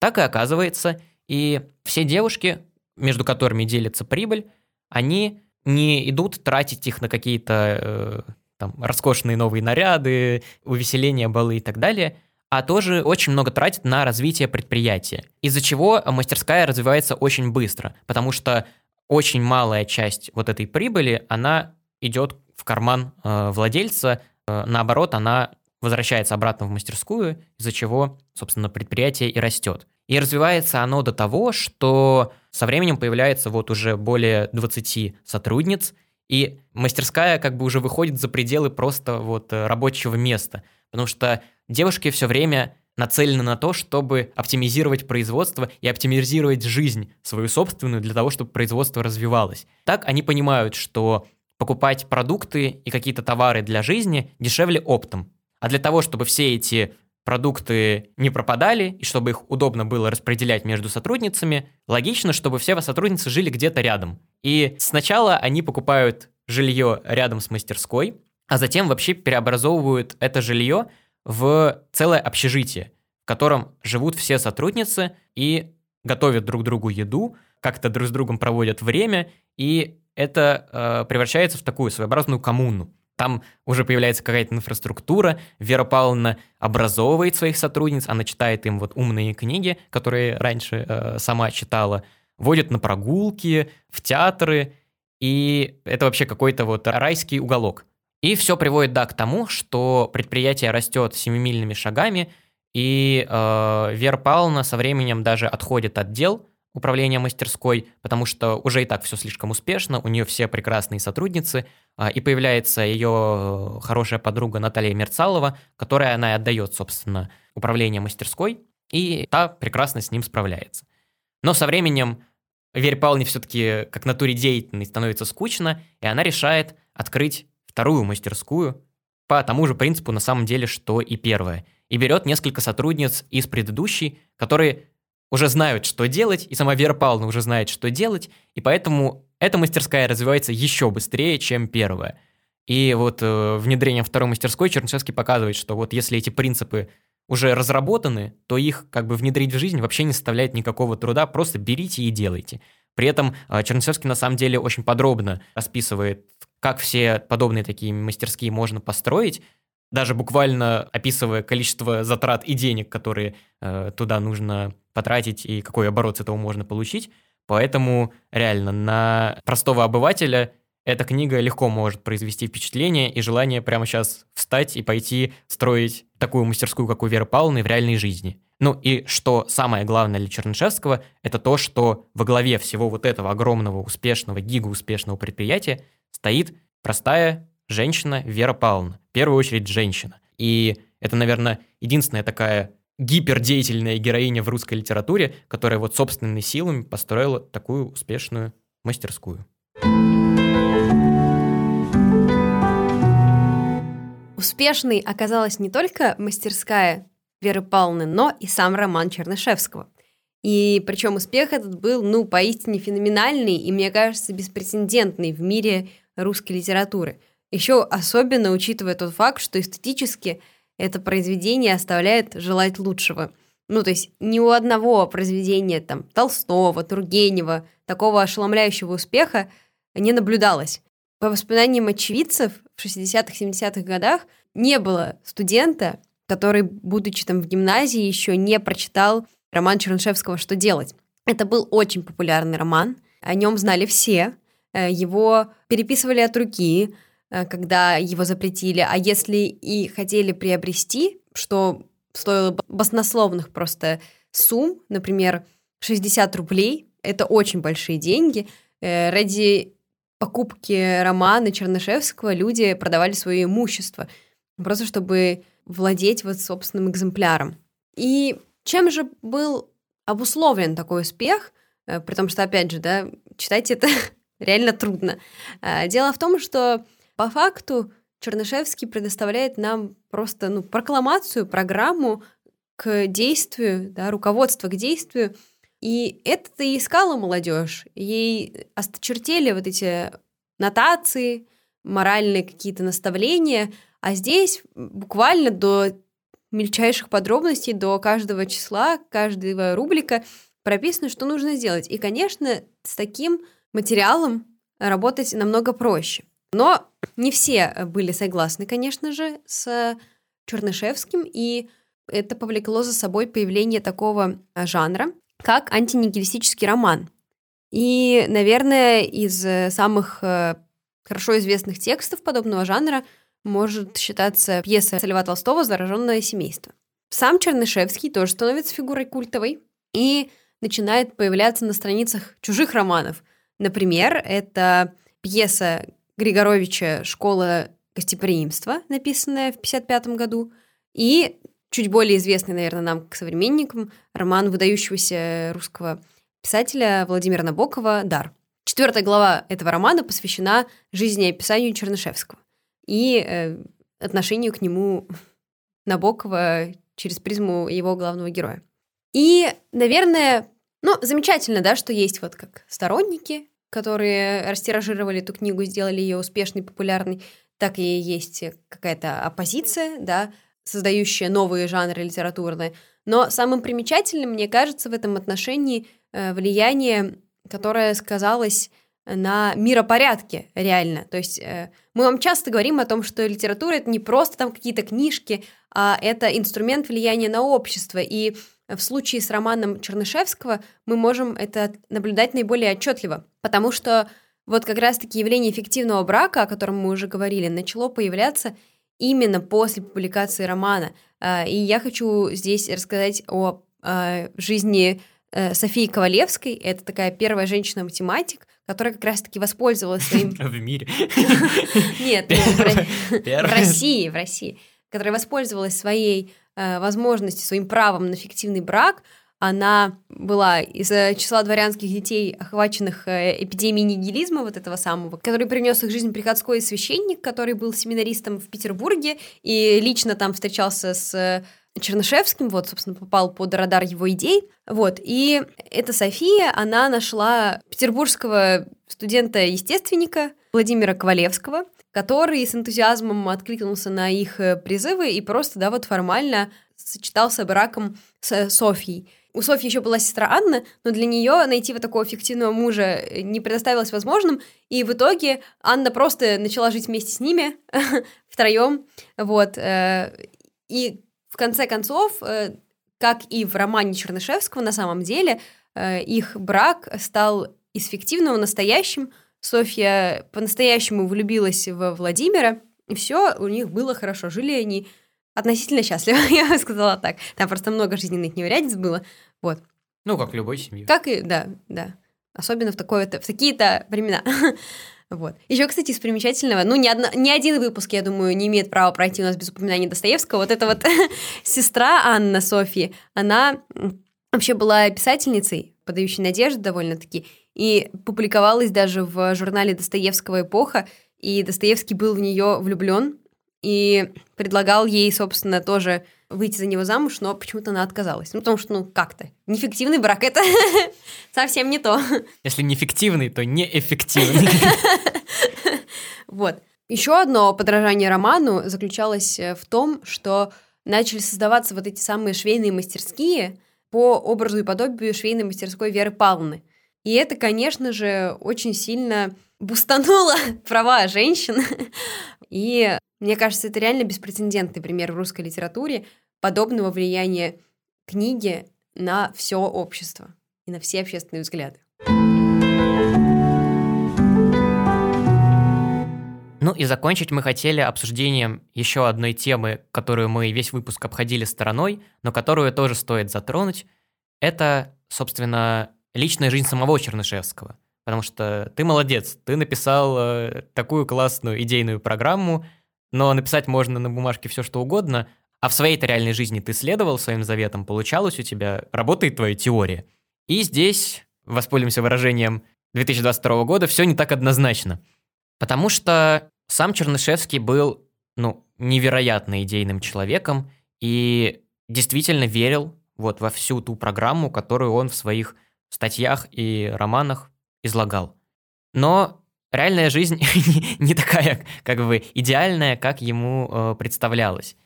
Так и оказывается, и все девушки, между которыми делится прибыль, они не идут тратить их на какие-то э, там, роскошные новые наряды, увеселения, балы и так далее, а тоже очень много тратят на развитие предприятия. Из-за чего мастерская развивается очень быстро, потому что очень малая часть вот этой прибыли, она идет в карман э, владельца, э, наоборот, она возвращается обратно в мастерскую, из-за чего, собственно, предприятие и растет. И развивается оно до того, что со временем появляется вот уже более 20 сотрудниц, и мастерская как бы уже выходит за пределы просто вот э, рабочего места, потому что девушки все время нацелены на то, чтобы оптимизировать производство и оптимизировать жизнь свою собственную для того, чтобы производство развивалось. Так они понимают, что покупать продукты и какие-то товары для жизни дешевле оптом. А для того, чтобы все эти продукты не пропадали и чтобы их удобно было распределять между сотрудницами, логично, чтобы все сотрудницы жили где-то рядом. И сначала они покупают жилье рядом с мастерской, а затем вообще преобразовывают это жилье в целое общежитие, в котором живут все сотрудницы и готовят друг другу еду, как-то друг с другом проводят время, и это э, превращается в такую своеобразную коммуну. Там уже появляется какая-то инфраструктура, Вера Павловна образовывает своих сотрудниц, она читает им вот умные книги, которые раньше э, сама читала, водит на прогулки, в театры, и это вообще какой-то вот райский уголок. И все приводит, да, к тому, что предприятие растет семимильными шагами, и э, Вера Павловна со временем даже отходит от дел – управления мастерской, потому что уже и так все слишком успешно, у нее все прекрасные сотрудницы, а, и появляется ее хорошая подруга Наталья Мерцалова, которая она отдает, собственно, управление мастерской, и та прекрасно с ним справляется. Но со временем Вере Павловне все-таки как натуре деятельной становится скучно, и она решает открыть вторую мастерскую по тому же принципу на самом деле, что и первая. И берет несколько сотрудниц из предыдущей, которые уже знают, что делать, и сама Вера Павловна уже знает, что делать, и поэтому эта мастерская развивается еще быстрее, чем первая. И вот э, внедрением второй мастерской Чернышевский показывает, что вот если эти принципы уже разработаны, то их как бы внедрить в жизнь вообще не составляет никакого труда, просто берите и делайте. При этом э, Чернышевский на самом деле очень подробно расписывает, как все подобные такие мастерские можно построить, даже буквально описывая количество затрат и денег, которые э, туда нужно потратить и какой оборот с этого можно получить. Поэтому реально на простого обывателя эта книга легко может произвести впечатление и желание прямо сейчас встать и пойти строить такую мастерскую, как у Веры Павловны, в реальной жизни. Ну и что самое главное для Чернышевского, это то, что во главе всего вот этого огромного, успешного, гигауспешного предприятия стоит простая женщина Вера Павловна. В первую очередь женщина. И это, наверное, единственная такая гипердеятельная героиня в русской литературе, которая вот собственными силами построила такую успешную мастерскую. Успешной оказалась не только мастерская Веры Павловны, но и сам роман Чернышевского. И причем успех этот был, ну, поистине феноменальный и, мне кажется, беспрецедентный в мире русской литературы. Еще особенно учитывая тот факт, что эстетически – это произведение оставляет желать лучшего. Ну, то есть ни у одного произведения там Толстого, Тургенева такого ошеломляющего успеха не наблюдалось. По воспоминаниям очевидцев, в 60-х, 70-х годах не было студента, который, будучи там в гимназии, еще не прочитал роман Чернышевского «Что делать?». Это был очень популярный роман, о нем знали все, э, его переписывали от руки, когда его запретили, а если и хотели приобрести, что стоило баснословных просто сумм, например, 60 рублей, это очень большие деньги, э, ради покупки романа Чернышевского люди продавали свое имущество, просто чтобы владеть вот собственным экземпляром. И чем же был обусловлен такой успех, э, при том, что, опять же, да, читать это реально трудно. Дело в том, что по факту Чернышевский предоставляет нам просто ну, прокламацию, программу к действию, да, руководство к действию. И это-то и искала молодежь. Ей осточертели вот эти нотации, моральные какие-то наставления, а здесь буквально до мельчайших подробностей, до каждого числа, каждого рублика прописано, что нужно сделать. И, конечно, с таким материалом работать намного проще. Но не все э, были согласны, конечно же, с Чернышевским, и это повлекло за собой появление такого э, жанра, как антинигилистический роман. И, наверное, из э, самых хорошо известных текстов подобного жанра может считаться пьеса Льва Толстого «Зараженное семейство». Сам Чернышевский тоже становится фигурой культовой и начинает появляться на страницах чужих романов. Например, это пьеса Григоровича «Школа гостеприимства», написанная в 1955 году, и чуть более известный, наверное, нам, к современникам, роман выдающегося русского писателя Владимира Набокова «Дар». Четвертая глава этого романа посвящена жизни и описанию Чернышевского и э, отношению к нему Набокова через призму его главного героя. И, наверное, ну, замечательно, да, что есть вот как сторонники, которые растиражировали эту книгу, сделали ее успешной, популярной, так и есть какая-то оппозиция, да, создающая новые жанры литературные. Но самым примечательным, мне кажется, в этом отношении э, влияние, которое сказалось на миропорядке, реально. То есть э, мы вам часто говорим о том, что литература — это не просто там какие-то книжки, а это инструмент влияния на общество. И в случае с романом Чернышевского мы можем это наблюдать наиболее отчетливо, потому что вот как раз-таки явление эффективного брака, о котором мы уже говорили, начало появляться именно после публикации романа. А, и я хочу здесь рассказать о а, жизни э, Софии Ковалевской. Это такая первая женщина-математик, которая как раз-таки воспользовалась своим... В мире? Нет, ну, в России, в России. Которая воспользовалась своей э, возможностью, своим правом на фиктивный брак, она была из числа дворянских детей, охваченных э, эпидемией нигилизма, вот этого самого, который принес их жизнь приходской священник, который был семинаристом в Петербурге и лично там встречался с э, Чернышевским, вот, собственно, попал под радар его идей. Вот, и эта София, она нашла петербургского студента-естественника Владимира Ковалевского, который с энтузиазмом откликнулся на их призывы и просто, да, вот формально сочетался браком с Софьей. У Софьи еще была сестра Анна, но для нее найти вот такого фиктивного мужа э, не предоставилось возможным, и в итоге Анна просто начала жить вместе с ними втроем, вот. Э, и в конце концов, э, как и в романе Чернышевского, на самом деле их брак стал из фиктивного настоящим. Софья по-настоящему влюбилась в Владимира, и все у них было хорошо. Жили они относительно счастлива, я бы сказала так. Там просто много жизненных неурядиц было. Вот. Ну, как в любой семье. Как и, да, да. Особенно в, такое-то, в такие-то времена. Вот. Еще, кстати, из примечательного, ну, ни, одна, ни один выпуск, я думаю, не имеет права пройти у нас без упоминания Достоевского. Вот эта вот сестра Анна Софии, она вообще была писательницей, подающей надежды довольно-таки, и публиковалась даже в журнале Достоевского «Эпоха», и Достоевский был в нее влюблен, и предлагал ей, собственно, тоже выйти за него замуж, но почему-то она отказалась. Ну, потому что, ну, как-то. Нефиктивный брак — это совсем не то. Если неэффективный, то неэффективный. Вот. Еще одно подражание роману заключалось э, в том, что начали создаваться вот эти самые швейные мастерские по образу и подобию швейной мастерской Веры Павловны. И это, конечно же, очень сильно бустануло права женщин. И мне кажется, это реально беспрецедентный пример в русской литературе подобного влияния книги на все общество и на все общественные взгляды. Ну и закончить мы хотели обсуждением еще одной темы, которую мы весь выпуск обходили стороной, но которую тоже стоит затронуть. Это, собственно, личная жизнь самого Чернышевского. Потому что ты молодец, ты написал э, такую классную идейную программу, но написать можно на бумажке все что угодно, а в своей-то реальной жизни ты следовал своим заветам, получалось у тебя, работает твоя теория. И здесь, воспользуемся выражением 2022 года, все не так однозначно. Потому что сам Чернышевский был, ну, невероятно идейным человеком и действительно верил вот во всю ту программу, которую он в своих статьях и романах излагал. Но реальная жизнь не такая, как бы, идеальная, как ему э, представлялось.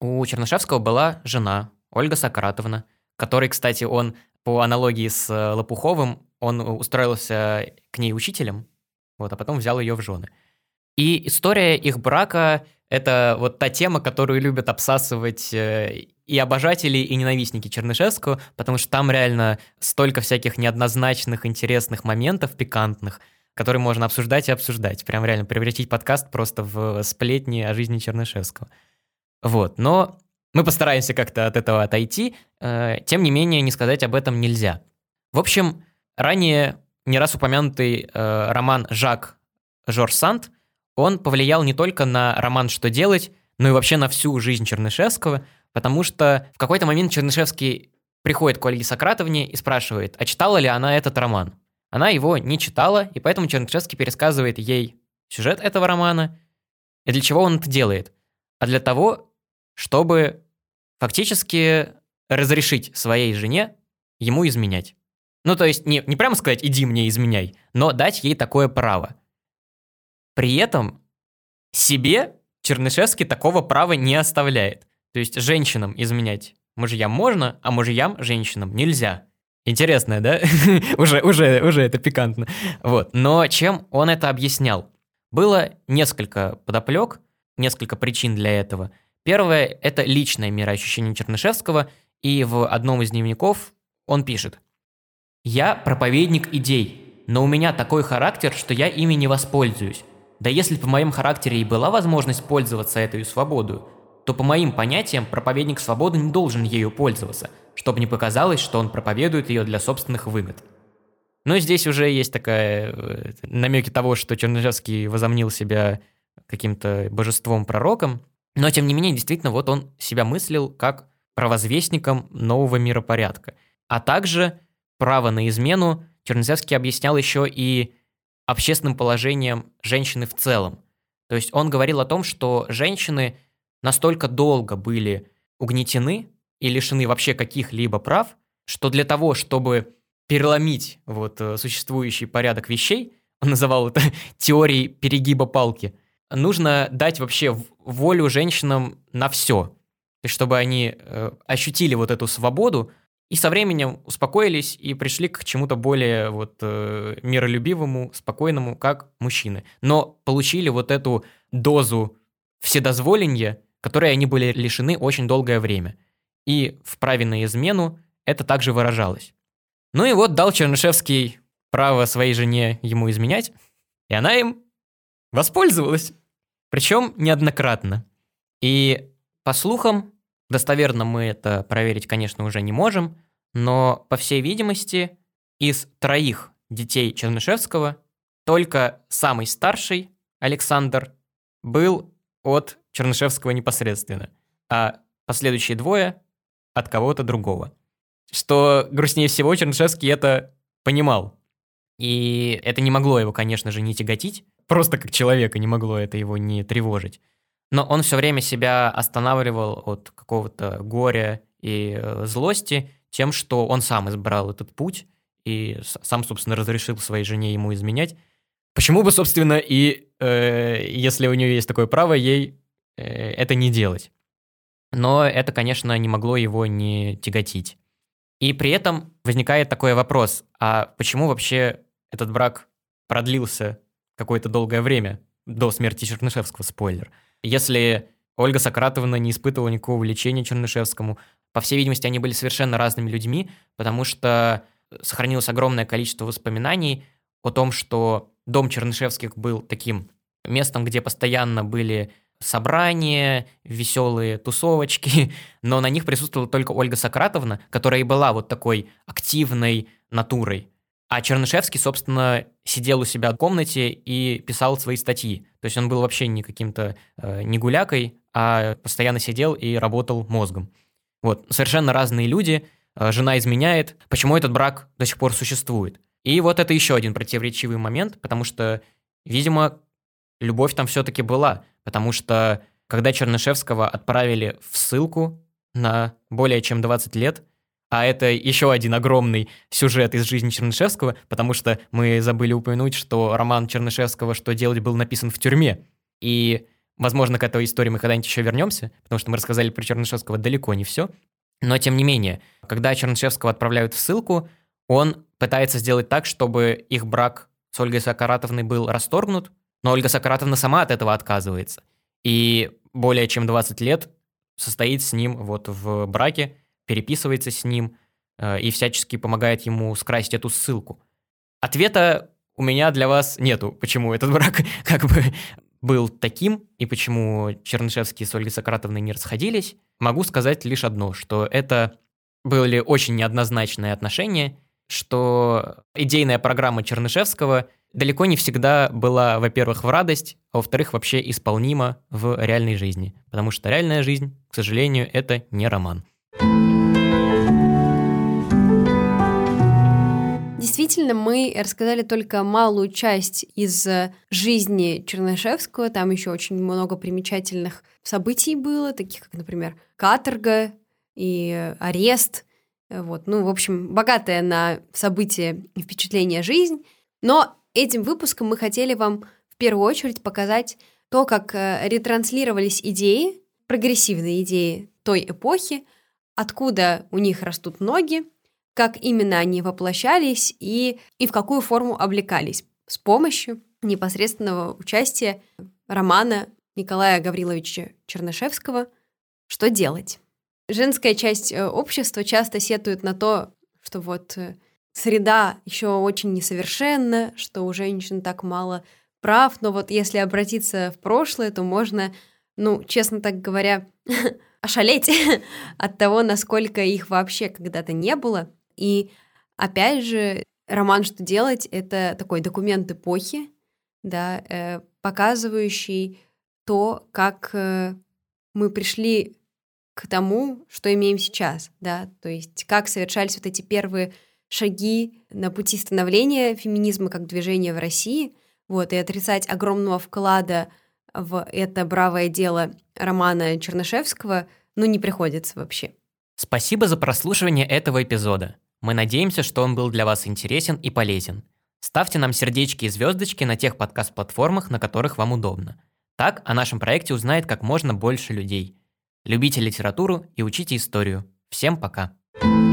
У Чернышевского была жена, Ольга Сократовна, которой, кстати, он, по аналогии с э, Лопуховым, он устроился к ней учителем, вот, а потом взял ее в жены. И история их брака — это вот та тема, которую любят обсасывать э, и обожатели, и ненавистники Чернышевского, потому что там реально столько всяких неоднозначных, интересных моментов, пикантных — который можно обсуждать и обсуждать. Прям реально превратить подкаст просто в сплетни о жизни Чернышевского. Вот, но мы постараемся как-то от этого отойти. Э, тем не менее, не сказать об этом нельзя. В общем, ранее не раз упомянутый э, роман «Жак» Жорж Санд, он повлиял не только на роман «Что делать», но и вообще на всю жизнь Чернышевского, потому что в какой-то момент Чернышевский приходит к Ольге Сократовне и спрашивает, а читала ли она этот роман. Она его не читала, и поэтому Чернышевский пересказывает ей сюжет этого романа. И для чего он это делает? А для того, чтобы фактически разрешить своей жене ему изменять. Ну, то есть не, не прямо сказать «иди мне изменяй», но дать ей такое право. При этом себе Чернышевский такого права не оставляет. То есть женщинам изменять мужьям можно, а мужьям женщинам нельзя. Интересно, да? уже, уже, уже это пикантно. Вот. Но чем он это объяснял? Было несколько подоплек, несколько причин для этого. Первое – это личное мироощущение Чернышевского, и в одном из дневников он пишет. «Я проповедник идей, но у меня такой характер, что я ими не воспользуюсь. Да если по моем характере и была возможность пользоваться этой свободой, то по моим понятиям проповедник свободы не должен ею пользоваться, чтобы не показалось, что он проповедует ее для собственных выгод. Но здесь уже есть такая э, намеки того, что Чернышевский возомнил себя каким-то божеством-пророком, но тем не менее, действительно, вот он себя мыслил как провозвестником нового миропорядка. А также право на измену Чернышевский объяснял еще и общественным положением женщины в целом. То есть он говорил о том, что женщины настолько долго были угнетены и лишены вообще каких-либо прав, что для того, чтобы переломить вот э, существующий порядок вещей, он называл это теорией перегиба палки, нужно дать вообще волю женщинам на все, чтобы они э, ощутили вот эту свободу и со временем успокоились и пришли к чему-то более вот э, миролюбивому, спокойному, как мужчины. Но получили вот эту дозу вседозволенья, которой они были лишены очень долгое время. И в праве на измену это также выражалось. Ну и вот дал Чернышевский право своей жене ему изменять, и она им воспользовалась. Причем неоднократно. И по слухам, достоверно мы это проверить, конечно, уже не можем, но, по всей видимости, из троих детей Чернышевского только самый старший, Александр, был от Чернышевского непосредственно, а последующие двое от кого-то другого. Что грустнее всего, Чернышевский это понимал. И это не могло его, конечно же, не тяготить. Просто как человека не могло это его не тревожить. Но он все время себя останавливал от какого-то горя и э, злости тем, что он сам избрал этот путь и сам, собственно, разрешил своей жене ему изменять. Почему бы, собственно, и э, если у нее есть такое право, ей э, это не делать? Но это, конечно, не могло его не тяготить. И при этом возникает такой вопрос, а почему вообще этот брак продлился какое-то долгое время до смерти Чернышевского, спойлер. Если Ольга Сократовна не испытывала никакого влечения Чернышевскому, по всей видимости, они были совершенно разными людьми, потому что сохранилось огромное количество воспоминаний о том, что дом Чернышевских был таким местом, где постоянно были собрания, веселые тусовочки, но на них присутствовала только Ольга Сократовна, которая и была вот такой активной натурой. А Чернышевский, собственно, сидел у себя в комнате и писал свои статьи. То есть он был вообще не каким-то э, не гулякой, а постоянно сидел и работал мозгом. Вот, совершенно разные люди, э, жена изменяет. Почему этот брак до сих пор существует? И вот это еще один противоречивый момент, потому что, видимо, любовь там все-таки была. Потому что, когда Чернышевского отправили в ссылку на более чем 20 лет, а это еще один огромный сюжет из жизни Чернышевского, потому что мы забыли упомянуть, что роман Чернышевского «Что делать» был написан в тюрьме. И, возможно, к этой истории мы когда-нибудь еще вернемся, потому что мы рассказали про Чернышевского далеко не все. Но, тем не менее, когда Чернышевского отправляют в ссылку, он пытается сделать так, чтобы их брак с Ольгой Сократовной был расторгнут, но Ольга Сократовна сама от этого отказывается. И более чем 20 лет состоит с ним вот в браке, переписывается с ним э, и всячески помогает ему скрасить эту ссылку. Ответа у меня для вас нету, почему этот брак как бы был таким и почему Чернышевский с Ольгой Сократовной не расходились. Могу сказать лишь одно, что это были очень неоднозначные отношения, что идейная программа Чернышевского далеко не всегда была, во-первых, в радость, а во-вторых, вообще исполнима в реальной жизни. Потому что реальная жизнь, к сожалению, это не роман. Действительно, мы рассказали только малую часть из жизни Чернышевского. Там еще очень много примечательных событий было, таких как, например, каторга и арест. Вот. Ну, в общем, богатая на события и впечатления жизнь. Но этим выпуском мы хотели вам в первую очередь показать то, как э, ретранслировались идеи, прогрессивные идеи той эпохи, откуда у них растут ноги, как именно они воплощались и, и в какую форму облекались с помощью непосредственного участия романа Николая Гавриловича Чернышевского «Что делать?». Женская часть э, общества часто сетует на то, что вот э, среда еще очень несовершенна, что у женщин так мало прав, но вот если обратиться в прошлое, то можно, ну, честно так говоря, ошалеть от того, насколько их вообще когда-то не было, и опять же, роман «Что делать» — это такой документ эпохи, да, э, показывающий то, как э, мы пришли к тому, что имеем сейчас, да, то есть как совершались вот эти первые шаги на пути становления феминизма как движения в России, вот, и отрицать огромного вклада в это бравое дело романа Чернышевского, ну, не приходится вообще. Спасибо за прослушивание этого эпизода. Мы надеемся, что он был для вас интересен и полезен. Ставьте нам сердечки и звездочки на тех подкаст-платформах, на которых вам удобно. Так о нашем проекте узнает как можно больше людей. Любите литературу и учите историю. Всем пока! thank you